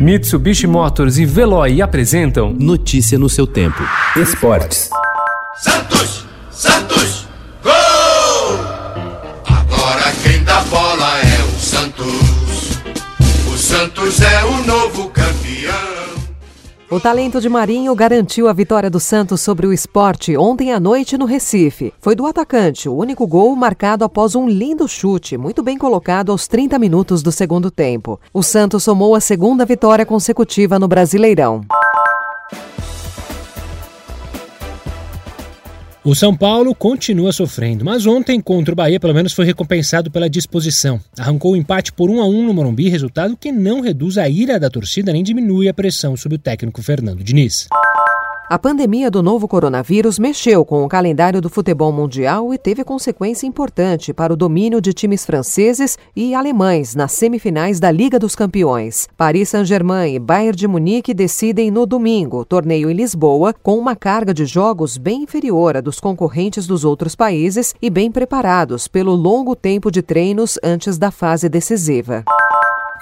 Mitsubishi Motors e Veloy apresentam Notícia no seu tempo. Esportes. Santos! Santos! Gol! Agora quem dá bola é o Santos. O Santos é o novo campeão. O talento de Marinho garantiu a vitória do Santos sobre o esporte ontem à noite no Recife. Foi do atacante, o único gol marcado após um lindo chute, muito bem colocado aos 30 minutos do segundo tempo. O Santos somou a segunda vitória consecutiva no Brasileirão. O São Paulo continua sofrendo, mas ontem contra o Bahia pelo menos foi recompensado pela disposição. Arrancou o empate por 1 a 1 no Morumbi, resultado que não reduz a ira da torcida nem diminui a pressão sobre o técnico Fernando Diniz. A pandemia do novo coronavírus mexeu com o calendário do futebol mundial e teve consequência importante para o domínio de times franceses e alemães nas semifinais da Liga dos Campeões. Paris Saint-Germain e Bayern de Munique decidem no domingo, torneio em Lisboa, com uma carga de jogos bem inferior à dos concorrentes dos outros países e bem preparados pelo longo tempo de treinos antes da fase decisiva.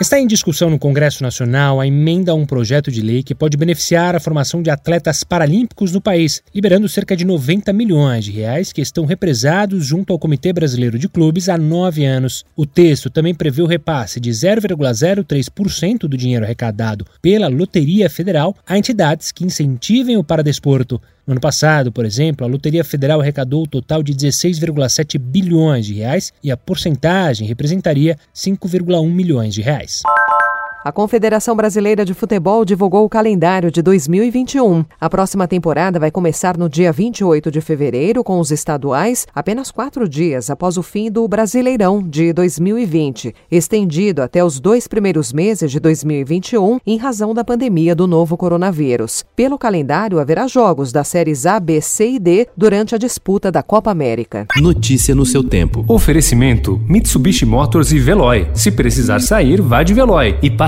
Está em discussão no Congresso Nacional a emenda a um projeto de lei que pode beneficiar a formação de atletas paralímpicos no país, liberando cerca de 90 milhões de reais que estão represados junto ao Comitê Brasileiro de Clubes há nove anos. O texto também prevê o repasse de 0,03% do dinheiro arrecadado pela Loteria Federal a entidades que incentivem o paradesporto. No ano passado, por exemplo, a Loteria Federal arrecadou um total de 16,7 bilhões de reais e a porcentagem representaria 5,1 milhões de reais. A Confederação Brasileira de Futebol divulgou o calendário de 2021. A próxima temporada vai começar no dia 28 de fevereiro com os estaduais, apenas quatro dias após o fim do Brasileirão de 2020, estendido até os dois primeiros meses de 2021 em razão da pandemia do novo coronavírus. Pelo calendário, haverá jogos das séries A, B, C e D durante a disputa da Copa América. Notícia no seu tempo. Oferecimento: Mitsubishi Motors e Veloy. Se precisar sair, vá de Veloy e passe